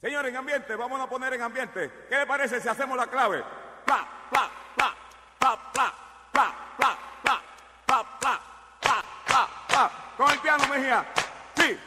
Señor, en ambiente, vamos a poner en ambiente. ¿Qué le parece si hacemos la clave? Pla, pla, pla, pla, pla, pla, pla, pla, pla, pla, pla, pla. Con el piano, Mejía. Sí.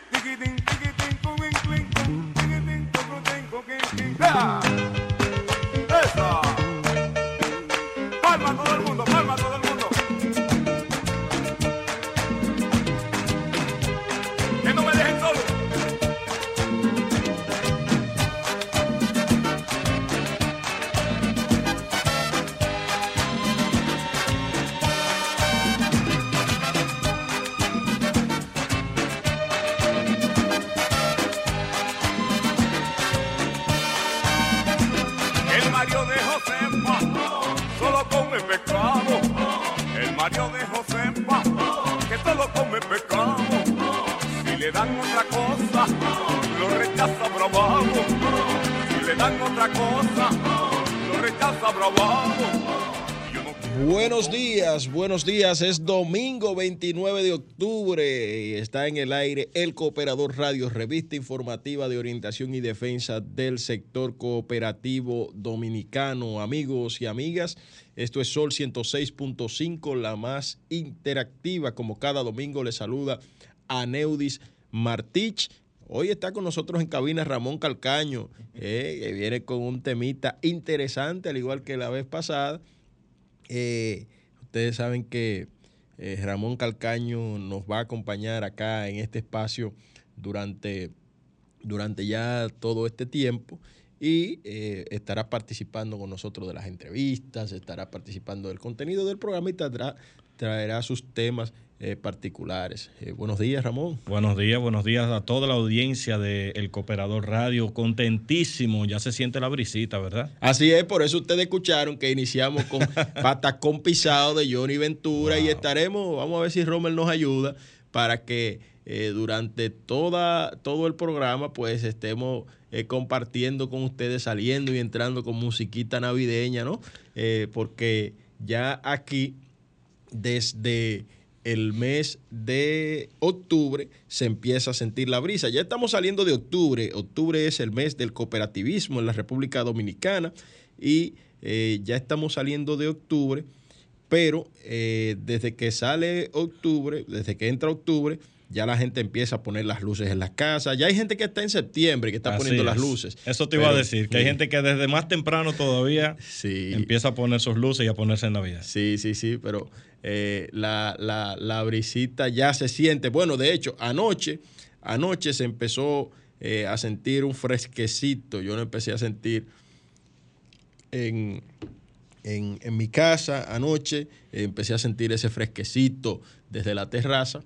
Buenos días. Es domingo 29 de octubre está en el aire el Cooperador Radio, revista informativa de orientación y defensa del sector cooperativo dominicano. Amigos y amigas, esto es Sol 106.5, la más interactiva. Como cada domingo le saluda a Neudis Martich. Hoy está con nosotros en cabina Ramón Calcaño, eh, que viene con un temita interesante, al igual que la vez pasada. Eh, ustedes saben que eh, Ramón Calcaño nos va a acompañar acá en este espacio durante, durante ya todo este tiempo y eh, estará participando con nosotros de las entrevistas, estará participando del contenido del programa y traerá, traerá sus temas eh, particulares. Eh, buenos días, Ramón. Buenos días, buenos días a toda la audiencia de El Cooperador Radio. Contentísimo, ya se siente la brisita, ¿verdad? Así es, por eso ustedes escucharon que iniciamos con Patacón Pisado de Johnny Ventura y estaremos, vamos a ver si Rommel nos ayuda para que eh, durante toda, todo el programa pues estemos compartiendo con ustedes, saliendo y entrando con musiquita navideña, ¿no? Porque ya aquí, desde el mes de octubre se empieza a sentir la brisa. Ya estamos saliendo de octubre. Octubre es el mes del cooperativismo en la República Dominicana y eh, ya estamos saliendo de octubre, pero eh, desde que sale octubre, desde que entra octubre, ya la gente empieza a poner las luces en las casas. Ya hay gente que está en septiembre que está Así poniendo las es. luces. Eso te iba a decir, que hay sí. gente que desde más temprano todavía Sí. empieza a poner sus luces y a ponerse en Navidad. Sí, sí, sí, pero eh, la, la- la brisita ya se siente. Bueno, de hecho, anoche, anoche se empezó eh, a sentir un fresquecito. Yo lo empecé a sentir en, en- en mi casa anoche. eh, empecé a sentir ese fresquecito desde la terraza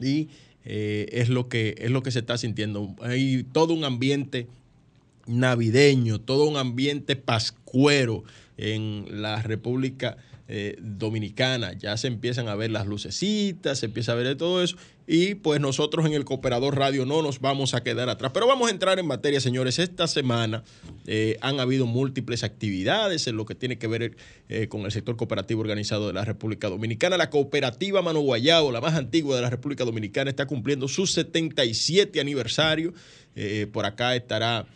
y eh, es, lo que, es lo que se está sintiendo. Hay todo un ambiente navideño, todo un ambiente pascuero en la República eh, Dominicana. Ya se empiezan a ver las lucecitas, se empieza a ver de todo eso. Y pues nosotros en el Cooperador Radio no nos vamos a quedar atrás. Pero vamos a entrar en materia, señores. Esta semana eh, han habido múltiples actividades en lo que tiene que ver eh, con el sector cooperativo organizado de la República Dominicana. La cooperativa Mano Guayabo, la más antigua de la República Dominicana, está cumpliendo su 77 aniversario. Por acá estará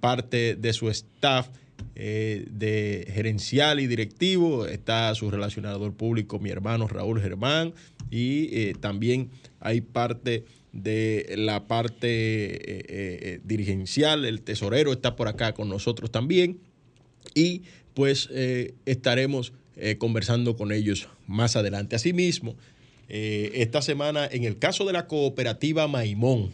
parte de su staff eh, de gerencial y directivo. Está su relacionador público, mi hermano Raúl Germán, y eh, también hay parte de la parte eh, dirigencial, el tesorero está por acá con nosotros también y pues estaremos conversando con ellos más adelante. Asimismo, esta semana, en el caso de la cooperativa Maimón,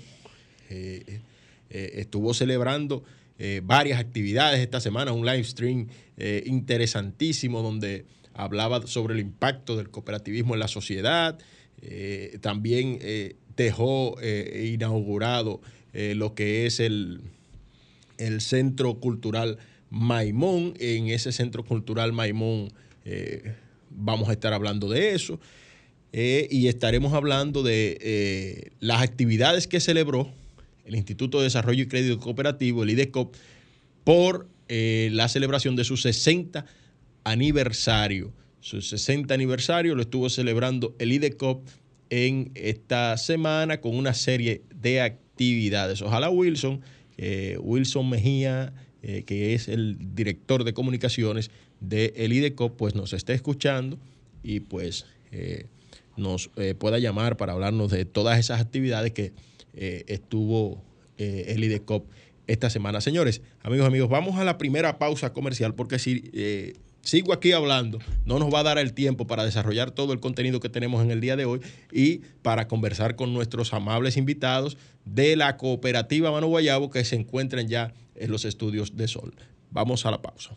estuvo celebrando eh, varias actividades esta semana, un live stream eh, interesantísimo donde hablaba sobre el impacto del cooperativismo en la sociedad. Eh, también dejó inaugurado lo que es el, el Centro Cultural Maimón. En ese Centro Cultural Maimón vamos a estar hablando de eso. Y estaremos hablando de las actividades que celebró el Instituto de Desarrollo y Crédito Cooperativo, el IDECOP, por eh, la celebración de su 60 aniversario. Su 60 aniversario lo estuvo celebrando el IDECOP en esta semana con una serie de actividades. Ojalá Wilson, eh, Wilson Mejía, eh, que es el director de comunicaciones de el IDECOP, pues nos esté escuchando y pues nos pueda llamar para hablarnos de todas esas actividades que estuvo el IDECOP esta semana. Señores, amigos, amigos, vamos a la primera pausa comercial porque si sigo aquí hablando, no nos va a dar el tiempo para desarrollar todo el contenido que tenemos en el día de hoy y para conversar con nuestros amables invitados de la cooperativa Mano Guayabo que se encuentran ya en los estudios de Sol. Vamos a la pausa.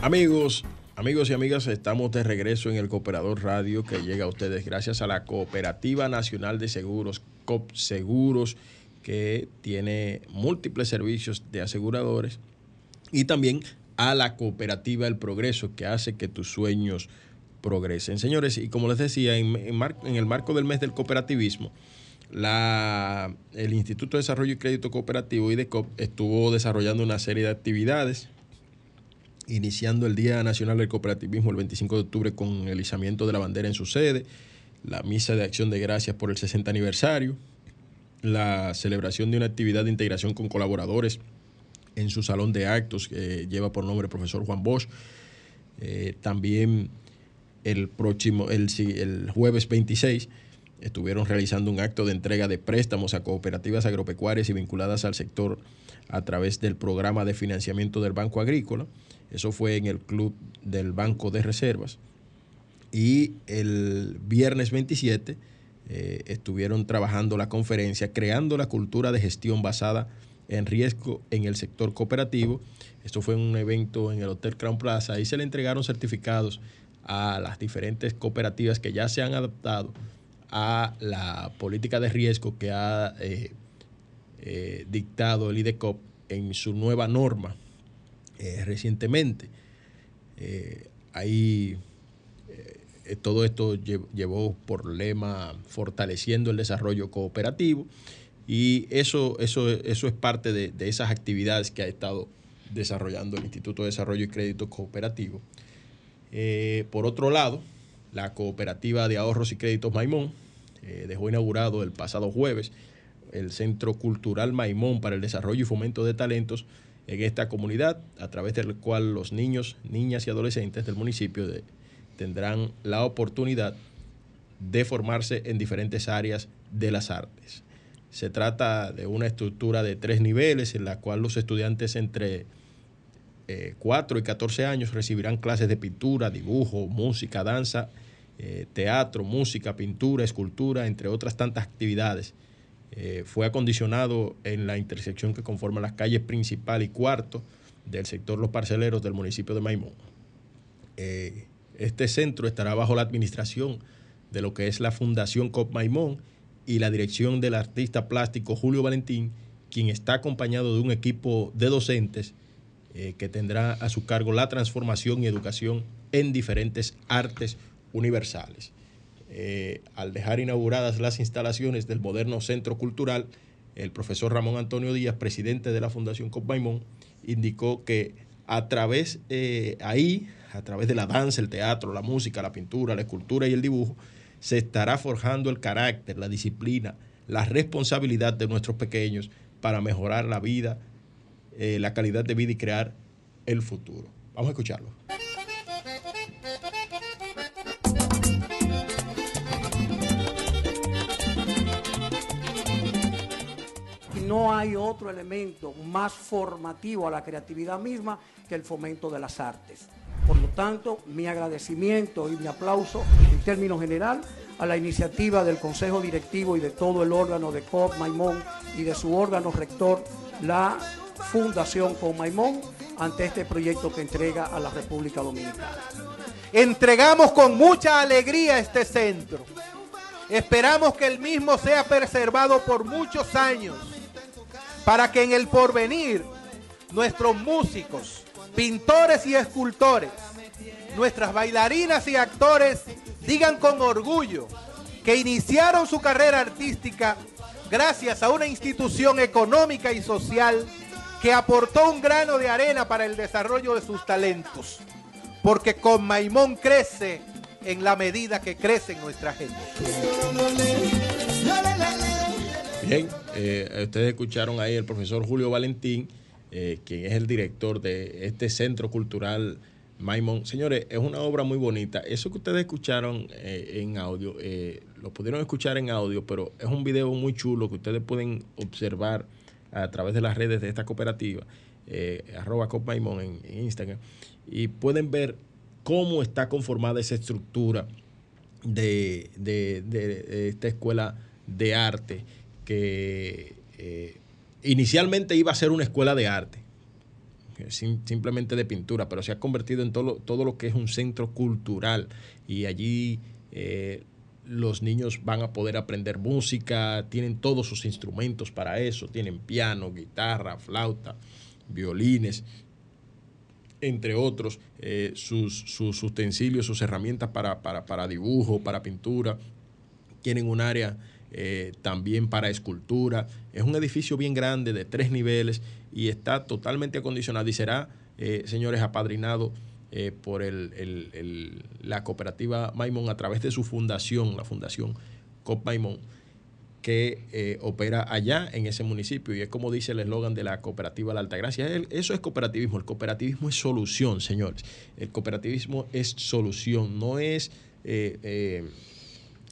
Amigos, amigos y amigas, estamos de regreso en el Cooperador Radio que llega a ustedes gracias a la Cooperativa Nacional de Seguros, COP Seguros, que tiene múltiples servicios de aseguradores y también a la Cooperativa El Progreso que hace que tus sueños progresen. Señores, y como les decía, en, el marco del mes del cooperativismo, el Instituto de Desarrollo y Crédito Cooperativo, IDECOP, estuvo desarrollando una serie de actividades iniciando el Día Nacional del Cooperativismo el 25 de octubre con el izamiento de la bandera en su sede, la misa de acción de gracias por el 60 aniversario, la celebración de una actividad de integración con colaboradores en su salón de actos que lleva por nombre profesor Juan Bosch. Eh, también el próximo, el, el jueves 26, estuvieron realizando un acto de entrega de préstamos a cooperativas agropecuarias y vinculadas al sector a través del programa de financiamiento del Banco Agrícola. Eso fue en el club del Banco de Reservas. Y el viernes 27 eh, estuvieron trabajando la conferencia Creando la cultura de gestión basada en riesgo en el sector cooperativo. Esto fue un evento en el Hotel Crown Plaza y se le entregaron certificados a las diferentes cooperativas que ya se han adaptado a la política de riesgo que ha eh, eh, dictado el IDECOP en su nueva norma eh, recientemente. Eh, ahí eh, todo esto llevó por lema fortaleciendo el desarrollo cooperativo y eso, eso, eso es parte de, esas actividades que ha estado desarrollando el Instituto de Desarrollo y Crédito Cooperativo. por otro lado, la Cooperativa de Ahorros y Créditos Maimón dejó inaugurado el pasado jueves el Centro Cultural Maimón para el Desarrollo y Fomento de Talentos en esta comunidad, a través del cual los niños, niñas y adolescentes del municipio tendrán la oportunidad de formarse en diferentes áreas de las artes. Se trata de una estructura de tres niveles en la cual los estudiantes entre 4 eh, y 14 años recibirán clases de pintura, dibujo, música, danza, eh, teatro, música, pintura, escultura, entre otras tantas actividades eh, fue acondicionado en la intersección que conforma las calles principal y cuarto del sector Los Parceleros del municipio de Maimón. Eh, este centro estará bajo la administración de lo que es la Fundación COP Maimón y la dirección del artista plástico Julio Valentín, quien está acompañado de un equipo de docentes eh, que tendrá a su cargo la transformación y educación en diferentes artes universales. Eh, al dejar inauguradas las instalaciones del moderno centro cultural, el profesor Ramón Antonio Díaz, presidente de la Fundación Copmaimón, indicó que a través eh, ahí, a través de la danza, el teatro, la música, la pintura, la escultura y el dibujo, se estará forjando el carácter, la disciplina, la responsabilidad de nuestros pequeños para mejorar la vida, eh, la calidad de vida y crear el futuro. Vamos a escucharlo. No hay otro elemento más formativo a la creatividad misma que el fomento de las artes. Por lo tanto, mi agradecimiento y mi aplauso en términos general a la iniciativa del Consejo Directivo y de todo el órgano de COP Maimón y de su órgano rector, la Fundación COP Maimón, ante este proyecto que entrega a la República Dominicana. Entregamos con mucha alegría este centro Esperamos que el mismo sea preservado por muchos años para que en el porvenir nuestros músicos, pintores y escultores, nuestras bailarinas y actores digan con orgullo que iniciaron su carrera artística gracias a una institución económica y social que aportó un grano de arena para el desarrollo de sus talentos. Porque con Maimón crece en la medida que crece nuestra gente. Eh, ustedes escucharon ahí el profesor Julio Valentín, eh, quien es el director de este centro cultural Maimón. Señores, es una obra muy bonita. Eso que ustedes escucharon eh, en audio, lo pudieron escuchar en audio, pero es un video muy chulo que ustedes pueden observar a través de las redes de esta cooperativa, arroba Cop Maimón en Instagram, y pueden ver cómo está conformada esa estructura de, esta escuela de arte que eh, inicialmente iba a ser una escuela de arte, simplemente de pintura, pero se ha convertido en todo todo lo que es un centro cultural y allí eh, los niños van a poder aprender música, tienen todos sus instrumentos para eso, tienen piano, guitarra, flauta, violines, entre otros, eh, sus, utensilios, sus herramientas para, dibujo, para pintura. Tienen un área eh, también para escultura. Es un edificio bien grande de tres niveles y está totalmente acondicionado y será, eh, señores, apadrinado por la cooperativa Maimón a través de su fundación, la fundación COP Maimón que eh, opera allá en ese municipio y es como dice el eslogan de la cooperativa La Altagracia. Eso es cooperativismo, el cooperativismo es solución, señores. El cooperativismo es solución, no es eh, eh,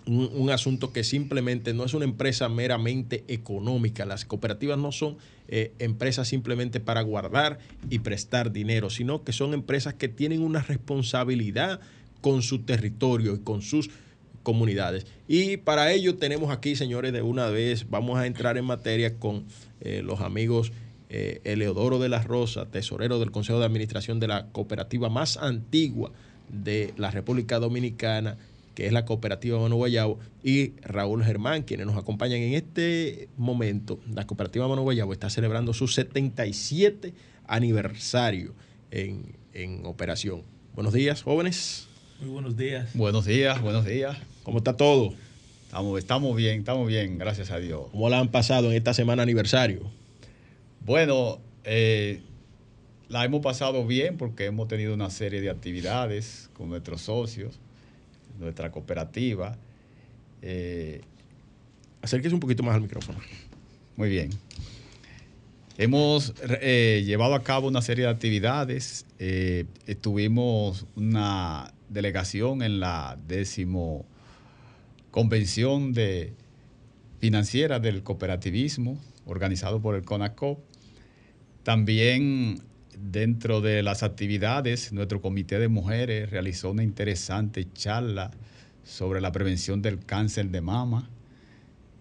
un, asunto que simplemente no es una empresa meramente económica. Las cooperativas no son empresas simplemente para guardar y prestar dinero, sino que son empresas que tienen una responsabilidad con su territorio y con sus comunidades. Y para ello tenemos aquí, señores, de una vez, vamos a entrar en materia con eh, los amigos eh, Eleodoro de la Rosa, tesorero del Consejo de Administración de la cooperativa más antigua de la República Dominicana, que es la cooperativa Mano Guayabo, y Raúl Germán, quienes nos acompañan en este momento. La cooperativa Mano Guayabo está celebrando su 77 aniversario en, en operación. Buenos días, jóvenes. Muy buenos días. Buenos días, buenos días. ¿Cómo está todo? Estamos, estamos bien, estamos bien, gracias a Dios. ¿Cómo la han pasado en esta semana aniversario? Bueno, eh, la hemos pasado bien porque hemos tenido una serie de actividades con nuestros socios, nuestra cooperativa. Eh, Acérquese un poquito más al micrófono. Muy bien. Hemos eh, llevado a cabo una serie de actividades. Eh, tuvimos una delegación en la décimo convención de financiera del cooperativismo organizado por el CONACOP. También dentro de las actividades, nuestro comité de mujeres realizó una interesante charla sobre la prevención del cáncer de mama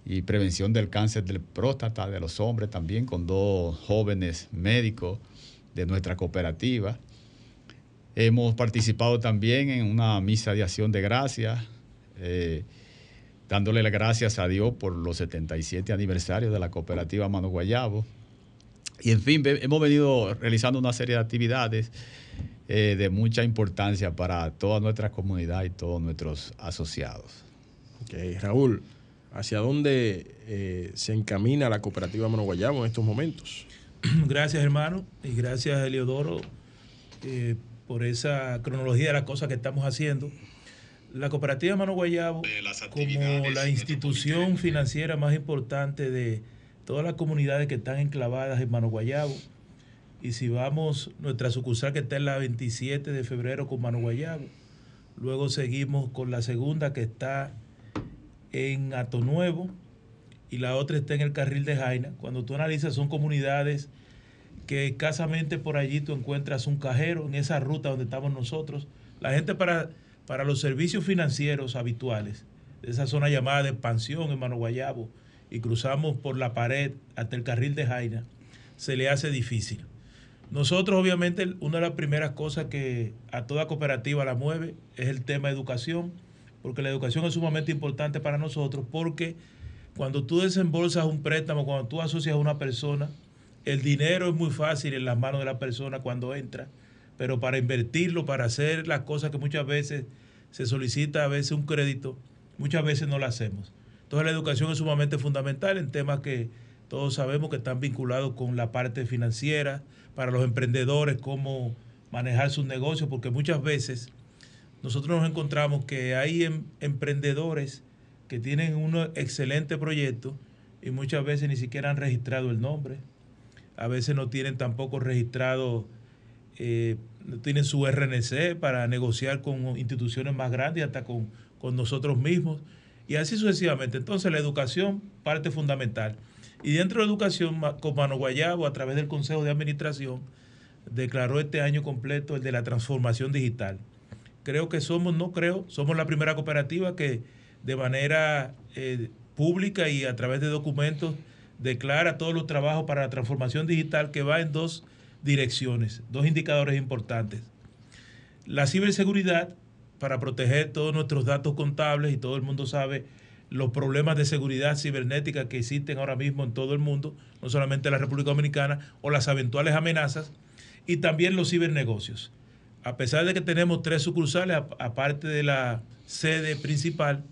y prevención del cáncer del próstata de los hombres también con dos jóvenes médicos de nuestra cooperativa. Hemos participado también en una misa de acción de gracias. Eh, dándole las gracias a Dios por los 77 aniversarios de la cooperativa Mano Guayabo. Y en fin, hemos venido realizando una serie de actividades eh, de mucha importancia para toda nuestra comunidad y todos nuestros asociados. Ok, Raúl, ¿hacia dónde eh, se encamina la cooperativa Mano Guayabo en estos momentos? Gracias, hermano, y gracias, Eliodoro, eh, por esa cronología de las cosas que estamos haciendo la cooperativa Mano Guayabo, como la institución financiera más importante de todas las comunidades que están enclavadas en Mano Guayabo, y si vamos, nuestra sucursal que está en la 27 de febrero con Mano Guayabo, luego seguimos con la segunda que está en Ato Nuevo y la otra está en el carril de Jaina. Cuando tú analizas son comunidades que escasamente por allí tú encuentras un cajero en esa ruta donde estamos nosotros. La gente para para los servicios financieros habituales, de esa zona llamada de expansión en Mano Guayabo, y cruzamos por la pared hasta el carril de Jaina, se le hace difícil. Nosotros, obviamente, una de las primeras cosas que a toda cooperativa la mueve es el tema de educación, porque la educación es sumamente importante para nosotros, porque cuando tú desembolsas un préstamo, cuando tú asocias a una persona, el dinero es muy fácil en las manos de la persona cuando entra, pero para invertirlo, para hacer las cosas que muchas veces se solicita a veces un crédito, muchas veces no lo hacemos. Entonces la educación es sumamente fundamental en temas que todos sabemos que están vinculados con la parte financiera, para los emprendedores, cómo manejar sus negocios, porque muchas veces nosotros nos encontramos que hay em, emprendedores que tienen un excelente proyecto y muchas veces ni siquiera han registrado el nombre. A veces no tienen tampoco registrado, eh, no tienen su RNC para negociar con instituciones más grandes, hasta con, con nosotros mismos. Y así sucesivamente. Entonces la educación parte fundamental. Y dentro de la educación, Comano Guayabo, a través del Consejo de Administración, declaró este año completo el de la transformación digital. Creo que somos, no creo, somos la primera cooperativa que de manera eh, pública y a través de documentos declara todos los trabajos para la transformación digital que va en dos direcciones, dos indicadores importantes. La ciberseguridad, para proteger todos nuestros datos contables y todo el mundo sabe los problemas de seguridad cibernética que existen ahora mismo en todo el mundo, no solamente en la República Dominicana, o las eventuales amenazas, y también los cibernegocios. A pesar de que tenemos tres sucursales, aparte de la sede principal,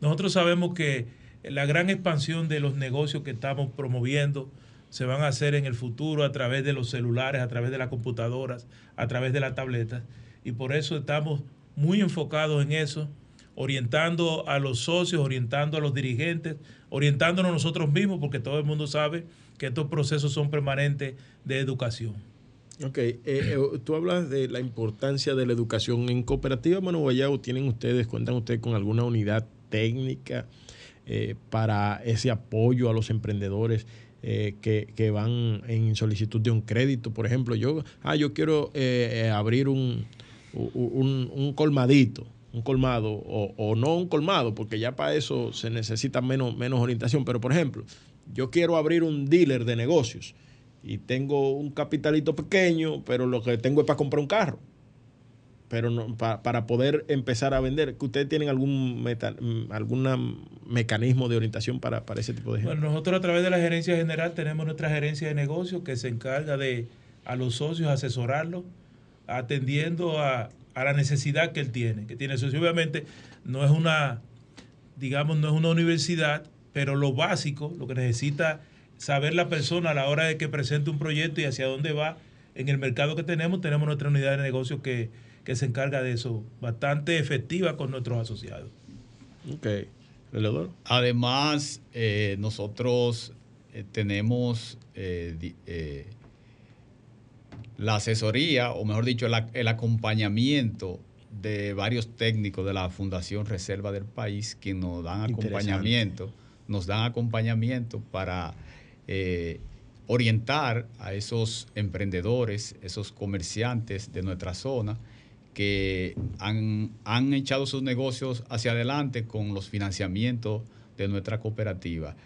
nosotros sabemos que la gran expansión de los negocios que estamos promoviendo se van a hacer en el futuro a través de los celulares, a través de las computadoras, a través de las tabletas, y por eso estamos muy enfocados en eso orientando a los socios, orientando a los dirigentes, orientándonos nosotros mismos, porque todo el mundo sabe que estos procesos son permanentes de educación. Ok, eh, eh, tú hablas de la importancia de la educación. En Cooperativa Mano Guayabo, ¿tienen ustedes, cuentan ustedes con alguna unidad técnica eh, para ese apoyo a los emprendedores que, van en solicitud de un crédito? Por ejemplo, yo, ah, yo quiero abrir un, un colmadito un colmado o, no un colmado, porque ya para eso se necesita menos, orientación. Pero, por ejemplo, yo quiero abrir un dealer de negocios y tengo un capitalito pequeño, pero lo que tengo es para comprar un carro. Pero no, para poder empezar a vender, ¿ustedes tienen algún algún mecanismo de orientación para, para ese tipo de gente? Bueno, nosotros a través de la gerencia general tenemos nuestra gerencia de negocios que se encarga de a los socios asesorarlos, atendiendo a, a la necesidad que él tiene, que tiene eso. Obviamente no es una, digamos, no es una universidad, pero lo básico, lo que necesita saber la persona a la hora de que presente un proyecto y hacia dónde va en el mercado que tenemos, tenemos nuestra unidad de negocio que, se encarga de eso, bastante efectiva con nuestros asociados. Ok. Además, eh, nosotros eh, tenemos eh, la asesoría, o mejor dicho, el acompañamiento de varios técnicos de la Fundación Reserva del País que nos dan acompañamiento, nos dan acompañamiento para eh, orientar a esos emprendedores, esos comerciantes de nuestra zona que han, han echado sus negocios hacia adelante con los financiamientos de nuestra cooperativa.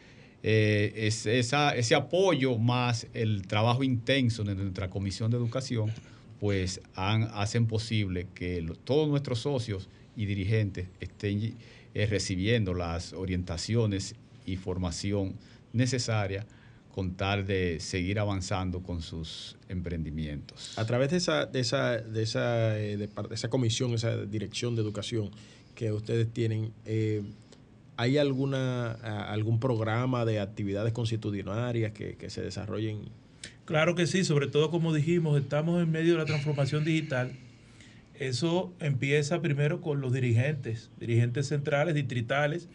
Eh, es, ese apoyo más el trabajo intenso de nuestra Comisión de Educación, pues hacen posible que todos nuestros socios y dirigentes estén eh, recibiendo las orientaciones y formación necesaria con tal de seguir avanzando con sus emprendimientos. A través de esa, de esa, de esa, eh, de esa comisión, esa dirección de educación que ustedes tienen, ¿Hay alguna, algún programa de actividades constitucionarias que, se desarrollen? Claro que sí, sobre todo como dijimos, estamos en medio de la transformación digital. Eso empieza primero con los dirigentes, dirigentes centrales, distritales,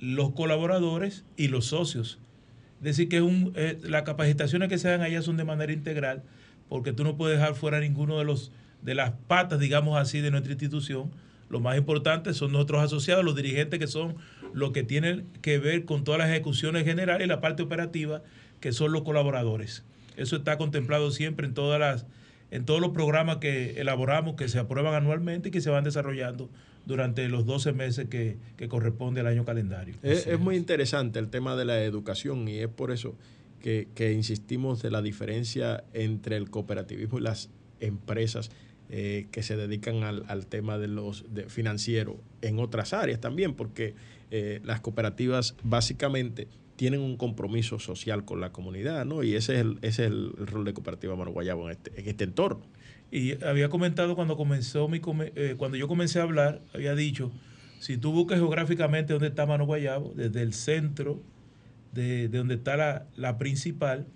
los colaboradores y los socios. Es decir, que un, eh, las capacitaciones que se dan allá son de manera integral, porque tú no puedes dejar fuera ninguno de los de las patas, digamos así, de nuestra institución. Lo más importante son nuestros asociados, los dirigentes que son lo que tiene que ver con todas las ejecuciones generales y la parte operativa, que son los colaboradores. Eso está contemplado siempre en todas las en todos los programas que elaboramos, que se aprueban anualmente y que se van desarrollando durante los 12 meses que, corresponde al año calendario. Es, muy interesante el tema de la educación y es por eso que, que insistimos de la diferencia entre el cooperativismo y las empresas eh, que se dedican al, tema de los financieros en otras áreas también, porque eh, las cooperativas básicamente tienen un compromiso social con la comunidad, ¿no? Y ese es el, ese es el rol de Cooperativa Mano Guayabo en este, en este entorno. Y había comentado cuando comenzó mi eh, cuando yo comencé a hablar, había dicho, si tú buscas geográficamente dónde está Mano Guayabo, desde el centro de, donde está la, la, principal,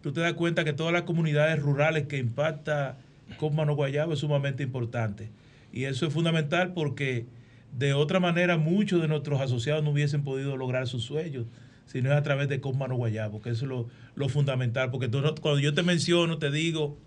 tú te das cuenta que todas las comunidades rurales que impacta con Mano Guayabo es sumamente importante. Y eso es fundamental porque de otra manera muchos de nuestros asociados no hubiesen podido lograr sus sueños, si no es a través de Mano Guayabo, que eso es lo, lo fundamental. Porque cuando yo te menciono, te digo,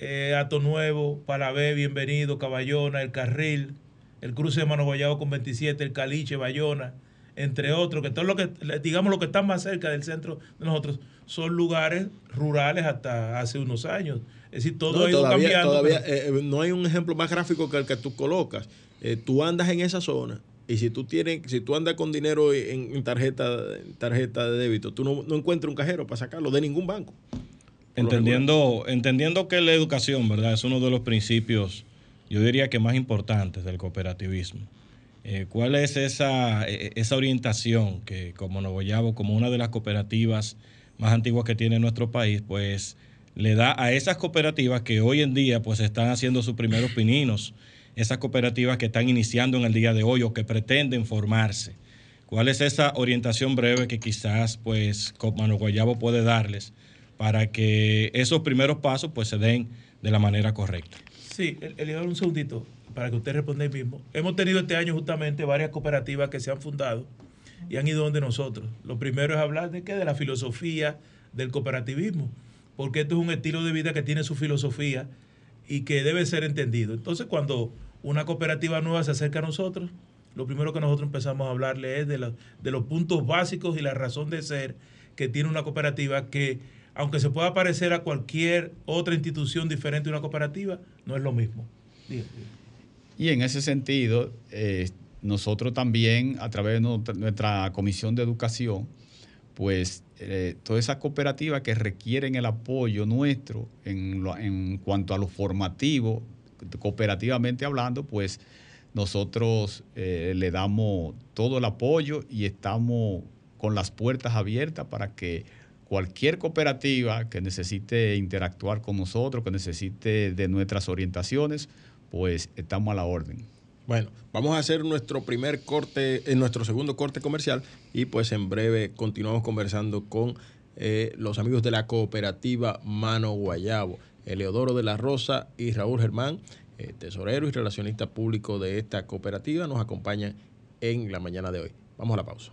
eh, Ato Nuevo, Palabé, Bienvenido, Caballona, El Carril, el cruce de Mano Guayabo con 27, el Caliche, Bayona, entre otros, que todo lo que, digamos, lo que está más cerca del centro de nosotros, son lugares rurales hasta hace unos años. Es decir, todo ha ido cambiando. Todavía eh, eh, no hay un ejemplo más gráfico que el que tú colocas. Eh, tú andas en esa zona y si tú tienes, si tú andas con dinero en, tarjeta, tarjeta de débito, tú no, encuentras un cajero para sacarlo de ningún banco. Entendiendo, entendiendo que la educación, ¿verdad? Es uno de los principios, yo diría que más importantes del cooperativismo. ¿Cuál es esa, esa orientación que como Novoyabo, como una de las cooperativas más antiguas que tiene nuestro país, pues le da a esas cooperativas que hoy en día pues están haciendo sus primeros pininos, esas cooperativas que están iniciando en el día de hoy o que pretenden formarse. ¿Cuál es esa orientación breve que quizás pues Mano Guayabo puede darles para que esos primeros pasos pues se den de la manera correcta? Sí, Eliador, un segundito para que usted responda ahí mismo. Hemos tenido este año justamente varias cooperativas que se han fundado y han ido donde nosotros. Lo primero es hablar de qué, de la filosofía del cooperativismo porque esto es un estilo de vida que tiene su filosofía y que debe ser entendido. Entonces, cuando una cooperativa nueva se acerca a nosotros, lo primero que nosotros empezamos a hablarle es de, de los puntos básicos y la razón de ser que tiene una cooperativa que, aunque se pueda parecer a cualquier otra institución diferente de una cooperativa, no es lo mismo. Y en ese sentido, eh, nosotros también, a través de nuestra comisión de educación, pues eh, todas esas cooperativas que requieren el apoyo nuestro en, cuanto a lo formativo, cooperativamente hablando, pues nosotros eh, le damos todo el apoyo y estamos con las puertas abiertas para que cualquier cooperativa que necesite interactuar con nosotros, que necesite de nuestras orientaciones, pues estamos a la orden. Bueno, vamos a hacer nuestro primer corte, en nuestro segundo corte comercial y pues en breve continuamos conversando con eh, los amigos de la cooperativa Mano Guayabo, Eleodoro de la Rosa y Raúl Germán, eh, tesorero y relacionista público de esta cooperativa, nos acompañan en la mañana de hoy. Vamos a la pausa.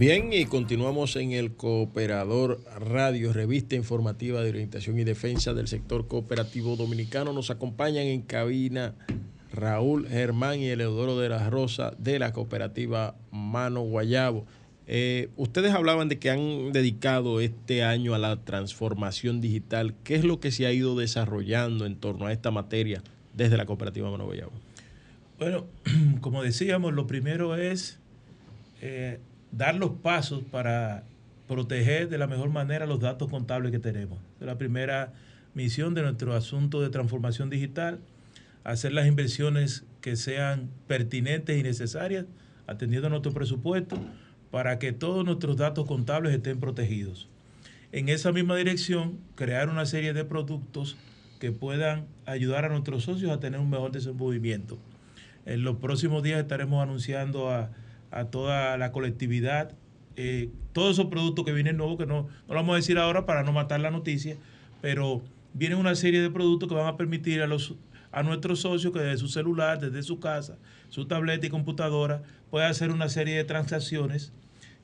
Bien, y continuamos en el Cooperador Radio, revista informativa de orientación y defensa del sector cooperativo dominicano. Nos acompañan en cabina Raúl Germán y Eleodoro de la Rosa de la cooperativa Mano Guayabo. Eh, ustedes hablaban de que han dedicado este año a la transformación digital. ¿Qué es lo que se ha ido desarrollando en torno a esta materia desde la cooperativa Mano Guayabo? Bueno, como decíamos, lo primero es eh, dar los pasos para proteger de la mejor manera los datos contables que tenemos. Es la primera misión de nuestro asunto de transformación digital, hacer las inversiones que sean pertinentes y necesarias, atendiendo a nuestro presupuesto, para que todos nuestros datos contables estén protegidos. En esa misma dirección, crear una serie de productos que puedan ayudar a nuestros socios a tener un mejor desenvolvimiento. En los próximos días estaremos anunciando a a toda la colectividad. Eh, todos esos productos que vienen nuevos, que no, no lo vamos a decir ahora para no matar la noticia, pero vienen una serie de productos que van a permitir a, los, a nuestros socios que desde su celular, desde su casa, su tableta y computadora, pueda hacer una serie de transacciones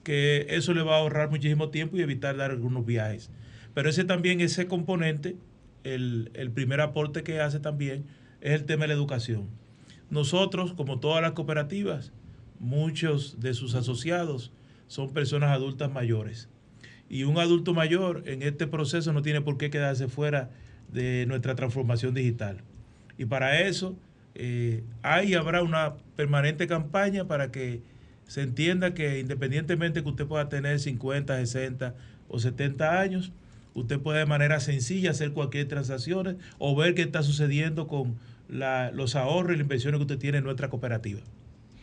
que eso le va a ahorrar muchísimo tiempo y evitar dar algunos viajes. Pero ese también, ese componente, el, el primer aporte que hace también es el tema de la educación. Nosotros, como todas las cooperativas, muchos de sus asociados son personas adultas mayores. Y un adulto mayor en este proceso no tiene por qué quedarse fuera de nuestra transformación digital. Y para eso eh, hay habrá una permanente campaña para que se entienda que independientemente que usted pueda tener 50, 60 o 70 años, usted puede de manera sencilla hacer cualquier transacción o ver qué está sucediendo con los ahorros y las inversiones que usted tiene en nuestra cooperativa.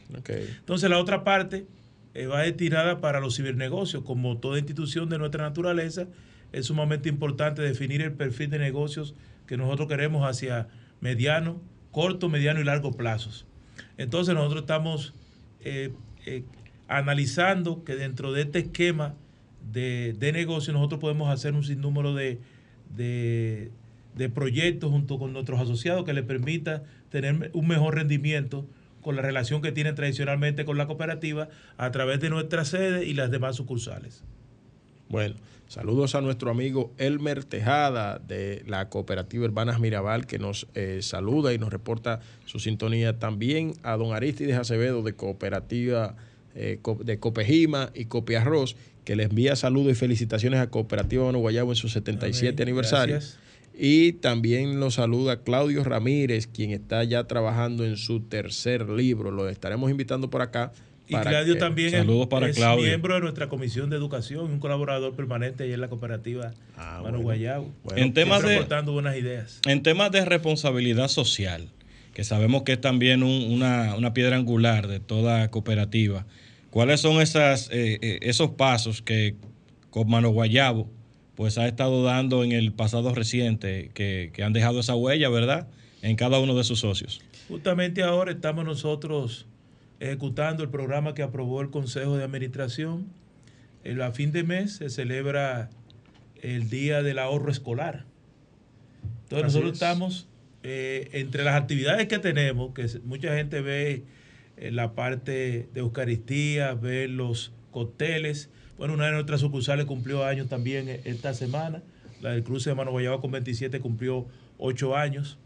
Entonces la otra parte eh, va destinada para los cibernegocios. Como toda institución de nuestra naturaleza, es sumamente importante definir el perfil de negocios que nosotros queremos hacia mediano, corto, mediano y largo plazos. Entonces nosotros estamos eh, eh, analizando que dentro de este esquema de, de negocio nosotros podemos hacer un sinnúmero de, de, de proyectos junto con nuestros asociados que les permita tener un mejor rendimiento con la relación que tienen tradicionalmente con la cooperativa a través de nuestra sede y las demás sucursales. Bueno, saludos a nuestro amigo Elmer Tejada de la cooperativa Hermanas Mirabal que nos eh, saluda y nos reporta su sintonía. También a don Aristides Acevedo de cooperativa eh, de Copejima y Copiarroz que le envía saludos y felicitaciones a Cooperativa Mano Guayabo en su 77 aniversario. Y también lo saluda Claudio Ramírez, quien está ya trabajando en su tercer libro. Lo estaremos invitando por acá. Y Claudio también es, miembro de nuestra comisión de educación, un colaborador permanente ahí en la cooperativa ah, Mano Guayabo. en temas de buenas ideas. En temas de responsabilidad social, que sabemos que es también una, una, piedra angular de toda cooperativa. ¿Cuáles son esas, eh, eh, esos pasos que con Mano Guayabo pues ha estado dando en el pasado reciente, que, han dejado esa huella, ¿verdad?, en cada uno de sus socios. Justamente ahora estamos nosotros ejecutando el programa que aprobó el Consejo de Administración. a fin de mes se celebra el Día del Ahorro Escolar. Entonces nosotros estamos eh, entre las actividades que tenemos, que mucha gente ve en la parte de Eucaristía, ve los cócteles, bueno, una de nuestras sucursales cumplió años también e-, esta semana. La del cruce de Mano Guayaba con 27 cumplió 8 años.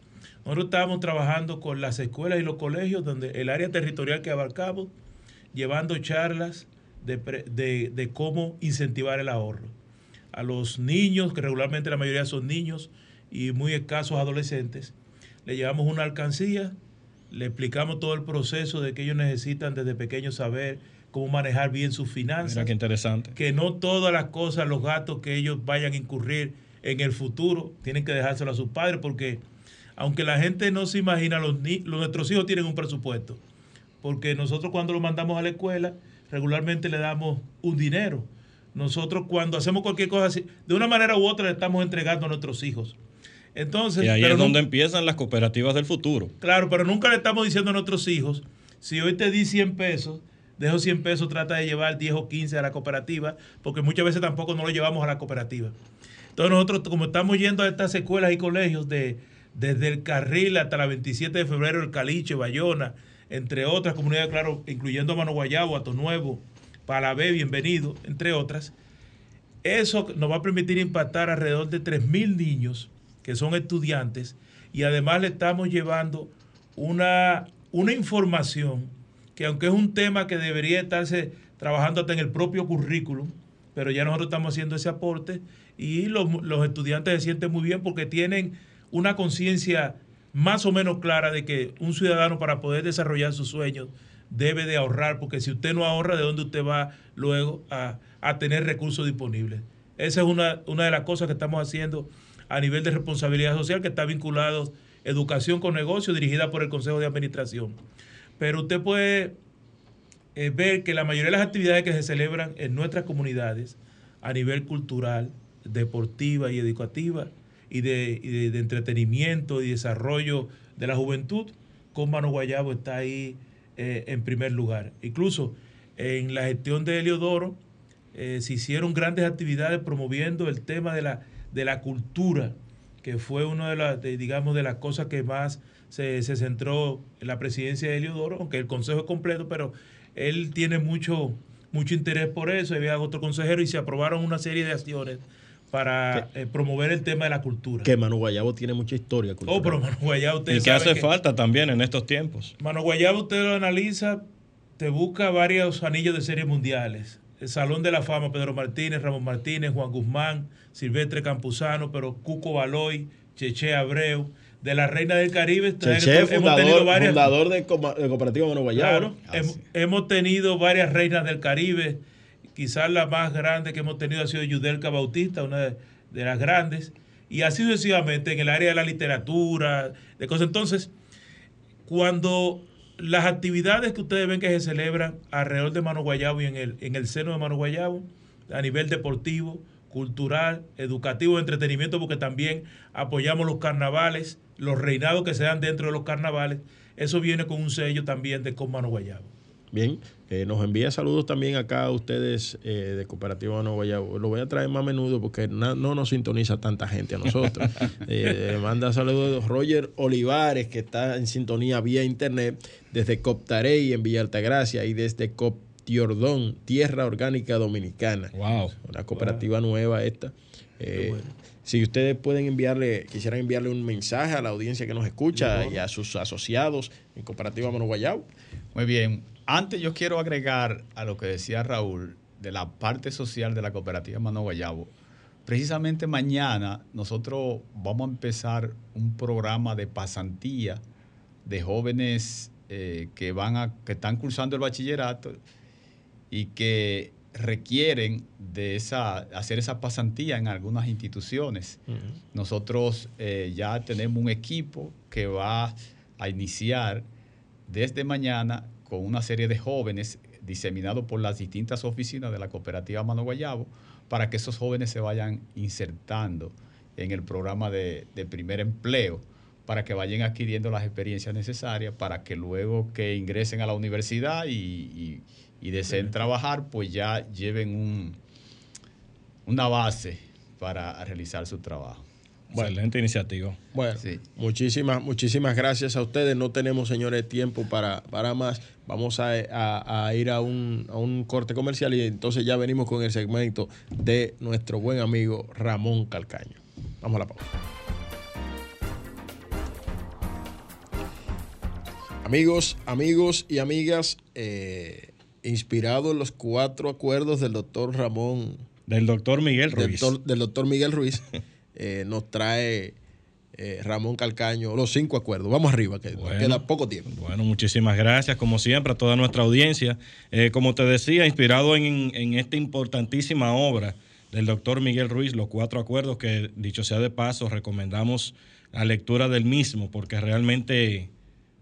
Nosotros estábamos trabajando con las escuelas y los colegios, donde el área territorial que abarcamos, llevando charlas de, de cómo incentivar el ahorro. A los niños, que regularmente la mayoría son niños y muy escasos adolescentes, le llevamos una alcancía, le explicamos todo el proceso de que ellos necesitan desde pequeños saber cómo manejar bien sus finanzas. Mira qué interesante. Que no todas las cosas, los gastos que ellos vayan a incurrir en el futuro, tienen que dejárselo a sus padres, porque aunque la gente no se imagina, los, nuestros hijos tienen un presupuesto. Porque nosotros cuando los mandamos a la escuela, regularmente le damos un dinero. Nosotros cuando hacemos cualquier cosa así, de una manera u otra le estamos entregando a nuestros hijos. Entonces, y ahí es donde empiezan las cooperativas del futuro. Claro, pero nunca le estamos diciendo a nuestros hijos, si hoy te di 100 pesos, de esos 100 pesos trata de llevar 10 o 15 a la cooperativa, porque muchas veces tampoco no lo llevamos a la cooperativa. Entonces nosotros, como estamos yendo a estas escuelas y colegios de, desde el Carril hasta la 27 de febrero, el Caliche, Bayona, entre otras comunidades, claro, incluyendo Mano Guayabo, Ato Nuevo, Palabé, Bienvenido, entre otras, eso nos va a permitir impactar alrededor de 3.000 niños que son estudiantes y además le estamos llevando una, una información que aunque es un tema que debería estarse trabajando hasta en el propio currículum, pero ya nosotros estamos haciendo ese aporte y los, estudiantes se sienten muy bien porque tienen una conciencia más o menos clara de que un ciudadano para poder desarrollar sus sueños debe de ahorrar, porque si usted no ahorra, ¿de dónde usted va luego a, tener recursos disponibles? Esa es una, una, de las cosas que estamos haciendo a nivel de responsabilidad social, que está vinculado educación con negocio, dirigida por el Consejo de Administración. Pero usted puede eh, ver que la mayoría de las actividades que se celebran en nuestras comunidades a nivel cultural, deportiva y educativa y de, entretenimiento y desarrollo de la juventud, con Mano Guayabo está ahí eh, en primer lugar. Incluso en la gestión de Heliodoro eh, se hicieron grandes actividades promoviendo el tema de la, de la cultura, que fue una de las, digamos, de las cosas que más se, centró en la presidencia de Heliodoro, aunque el consejo es completo, pero él tiene mucho, mucho interés por eso, había otro consejero y se aprobaron una serie de acciones para eh, promover el tema de la cultura. Que Manu Guayabo tiene mucha historia cultural. Oh, pero Manu Guayabo, usted Y que hace falta también en estos tiempos. Manu Guayabo, usted lo analiza, te busca varios anillos de series mundiales. El Salón de la Fama, Pedro Martínez, Ramón Martínez, Juan Guzmán, Silvestre Campuzano, pero Cuco Baloy, Cheche Abreu de la Reina del Caribe. Cheche, hemos fundador, tenido varias, fundador de, Cooperativa Manu Guayabo. hemos, tenido varias reinas del Caribe Quizás la más grande que hemos tenido ha sido Yudelka Bautista, una de, las grandes. Y así sucesivamente en el área de la literatura, de cosas. Entonces, cuando las actividades que ustedes ven que se celebran alrededor de Mano Guayabo y en el, en el seno de Mano Guayabo, a nivel deportivo, cultural, educativo, entretenimiento, porque también apoyamos los carnavales, los reinados que se dan dentro de los carnavales, eso viene con un sello también de con Mano Guayabo. Bien, eh, nos envía saludos también acá a ustedes eh, de Cooperativa Nueva Guayabo. Lo voy a traer más a menudo porque no, nos sintoniza tanta gente a nosotros. eh, manda saludos Roger Olivares, que está en sintonía vía internet desde Coptarey en Villa Altagracia y desde Coptiordón, Tierra Orgánica Dominicana. Wow. Una cooperativa nueva esta. Eh, si ustedes pueden enviarle, quisieran enviarle un mensaje a la audiencia que nos escucha y a sus asociados en Cooperativa Mano Guayabo. Muy bien, antes yo quiero agregar a lo que decía Raúl de la parte social de la cooperativa Mano Guayabo. Precisamente mañana nosotros vamos a empezar un programa de pasantía de jóvenes eh, que van a, que están cursando el bachillerato y que requieren de esa, hacer esa pasantía en algunas instituciones. Nosotros eh, ya tenemos un equipo que va a iniciar desde mañana con una serie de jóvenes diseminados por las distintas oficinas de la cooperativa Mano Guayabo para que esos jóvenes se vayan insertando en el programa de, primer empleo para que vayan adquiriendo las experiencias necesarias para que luego que ingresen a la universidad y, deseen trabajar, pues ya lleven un, una base para realizar su trabajo. Excelente iniciativa. Bueno, muchísimas, muchísimas gracias a ustedes. No tenemos, señores, tiempo para, para más. Vamos a, ir a un, a un, corte comercial y entonces ya venimos con el segmento de nuestro buen amigo Ramón Calcaño. Vamos a la pausa. Amigos, amigos y amigas, eh, inspirado en los cuatro acuerdos del doctor Ramón. Del doctor Miguel Ruiz. del doctor Miguel Ruiz. Eh, nos trae eh, Ramón Calcaño los cinco acuerdos. Vamos arriba, que queda poco tiempo. Bueno, muchísimas gracias, como siempre, a toda nuestra audiencia. Eh, como te decía, inspirado en, esta importantísima obra del doctor Miguel Ruiz, los cuatro acuerdos, que dicho sea de paso, recomendamos la lectura del mismo, porque realmente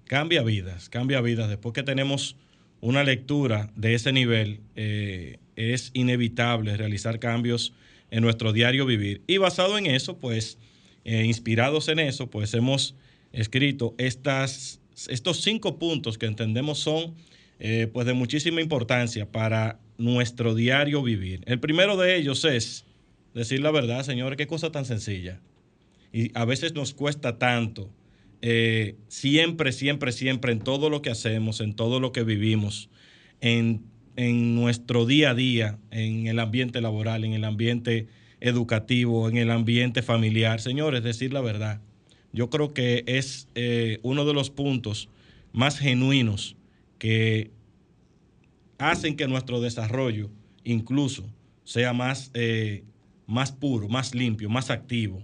cambia vidas, cambia vidas. Después que tenemos una lectura de ese nivel, es inevitable realizar cambios en nuestro diario vivir. Y basado en eso, pues, eh, inspirados en eso, pues hemos escrito estas, estos cinco puntos que entendemos son eh, pues de muchísima importancia para nuestro diario vivir. El primero de ellos es decir la verdad, señores, qué cosa tan sencilla. Y a veces nos cuesta tanto, eh, siempre, siempre, siempre, en todo lo que hacemos, en todo lo que vivimos, en en nuestro día a día, en el ambiente laboral, en el ambiente educativo, en el ambiente familiar. Señores, decir la verdad. Yo creo que es eh, uno de los puntos más genuinos que hacen que nuestro desarrollo incluso sea más, eh, más puro, más limpio, más activo.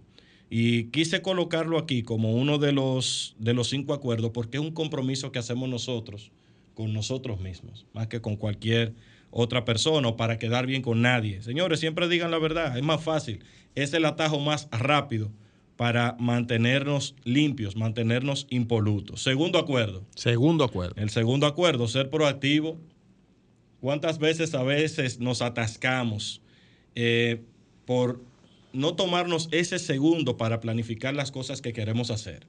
Y quise colocarlo aquí como uno de los, de los cinco acuerdos porque es un compromiso que hacemos nosotros con nosotros mismos, más que con cualquier otra persona o para quedar bien con nadie. Señores, siempre digan la verdad, es más fácil, es el atajo más rápido para mantenernos limpios, mantenernos impolutos. Segundo acuerdo. Segundo acuerdo. El segundo acuerdo, ser proactivo. ¿Cuántas veces a veces nos atascamos eh, por no tomarnos ese segundo para planificar las cosas que queremos hacer?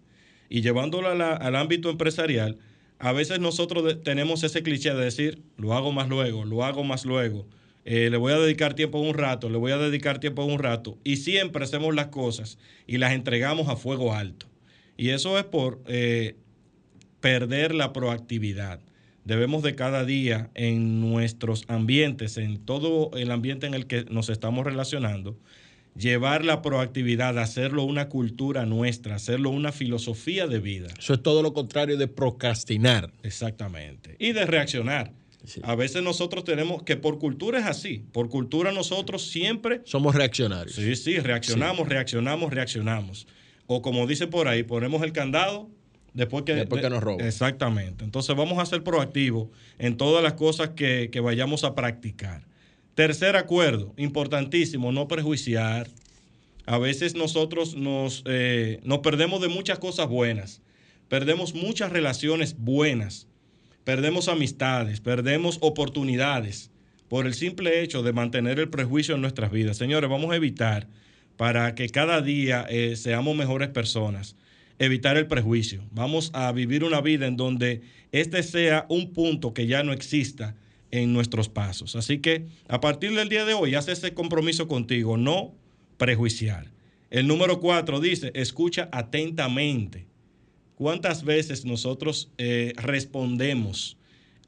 Y llevándolo al ámbito empresarial, a veces nosotros tenemos ese cliché de decir, lo hago más luego, lo hago más luego, eh, le voy a dedicar tiempo un rato, le voy a dedicar tiempo un rato, y siempre hacemos las cosas y las entregamos a fuego alto. Y eso es por eh, perder la proactividad. Debemos de cada día en nuestros ambientes, en todo el ambiente en el que nos estamos relacionando, llevar la proactividad, hacerlo una cultura nuestra, hacerlo una filosofía de vida. Eso es todo lo contrario de procrastinar. Exactamente. Y de reaccionar. A veces nosotros tenemos que por cultura es así. Por cultura nosotros siempre... Somos reaccionarios. Sí, sí, reaccionamos, reaccionamos, reaccionamos. O como dicen por ahí, ponemos el candado después que, después que nos roban. Exactamente. Entonces vamos a ser proactivos en todas las cosas que, que vayamos a practicar. Tercer acuerdo, importantísimo, no prejuiciar. A veces nosotros nos, eh, nos perdemos de muchas cosas buenas, perdemos muchas relaciones buenas, perdemos amistades, perdemos oportunidades por el simple hecho de mantener el prejuicio en nuestras vidas. Señores, vamos a evitar para que cada día eh, seamos mejores personas, evitar el prejuicio. Vamos a vivir una vida en donde este sea un punto que ya no exista en nuestros pasos. Así que a partir del día de hoy, haz ese compromiso contigo, no prejuiciar. El número cuatro dice, escucha atentamente. ¿Cuántas veces nosotros eh, respondemos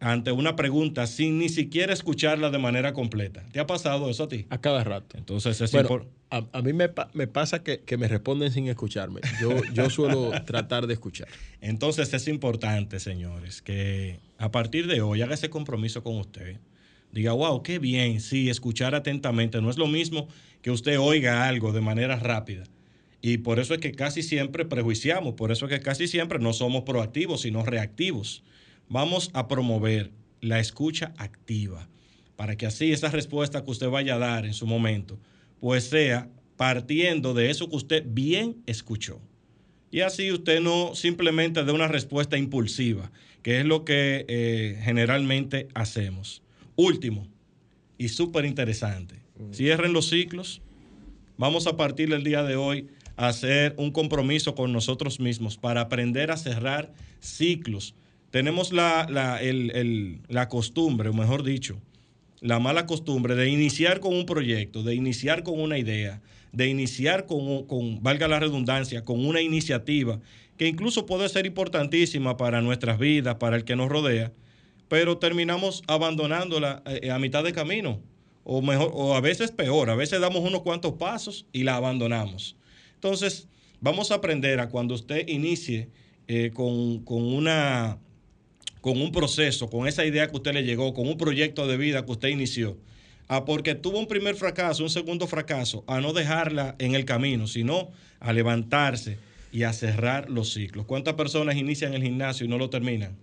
ante una pregunta sin ni siquiera escucharla de manera completa? ¿Te ha pasado eso a ti? A cada rato. Entonces es Bueno, impor- a, a mí me, pa- me pasa que, que me responden sin escucharme. Yo, yo suelo tratar de escuchar. Entonces es importante, señores, que a partir de hoy haga ese compromiso con usted. Diga, wow, qué bien, sí, escuchar atentamente. No es lo mismo que usted oiga algo de manera rápida. Y por eso es que casi siempre prejuiciamos, por eso es que casi siempre no somos proactivos, sino reactivos. Vamos a promover la escucha activa, para que así esa respuesta que usted vaya a dar en su momento, pues sea partiendo de eso que usted bien escuchó. Y así usted no simplemente dé una respuesta impulsiva, que es lo que eh, generalmente hacemos. Último, y súper interesante, cierren los ciclos. Vamos a partir del día de hoy a hacer un compromiso con nosotros mismos para aprender a cerrar ciclos. Tenemos la, la- el- el- la costumbre, o mejor dicho, la mala costumbre de iniciar con un proyecto, de iniciar con una idea, de iniciar con, con, valga la redundancia, con una iniciativa que incluso puede ser importantísima para nuestras vidas, para el que nos rodea, pero terminamos abandonándola eh, a mitad de camino. O, mejor, o a veces peor, a veces damos unos cuantos pasos y la abandonamos. Entonces, vamos a aprender a cuando usted inicie eh, con, con una con un proceso, con esa idea que usted le llegó, con un proyecto de vida que usted inició, a porque tuvo un primer fracaso, un segundo fracaso, a no dejarla en el camino, sino a levantarse y a cerrar los ciclos. ¿Cuántas personas inician el gimnasio y no lo terminan?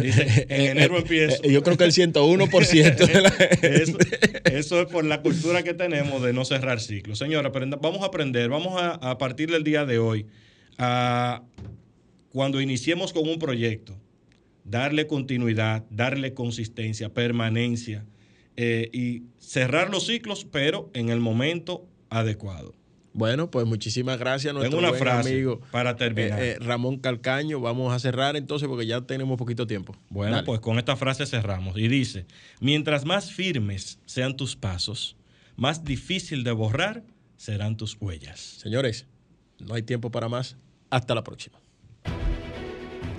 Dice, en enero empiezo. Eh, Yo creo que el 101% de la Eso, eso es por la cultura que tenemos de no cerrar ciclos. Señora, vamos a aprender, vamos a, a partir del día de hoy, a, cuando iniciemos con un proyecto, darle continuidad, darle consistencia, permanencia eh, y cerrar los ciclos, pero en el momento adecuado. Bueno, pues muchísimas gracias a nuestro Tengo una buen frase amigo para terminar. eh, eh, Ramón Calcaño. Vamos a cerrar entonces porque ya tenemos poquito tiempo. Bueno, Dale. pues con esta frase cerramos. Y dice, mientras más firmes sean tus pasos, más difícil de borrar serán tus huellas. Señores, no hay tiempo para más. Hasta la próxima.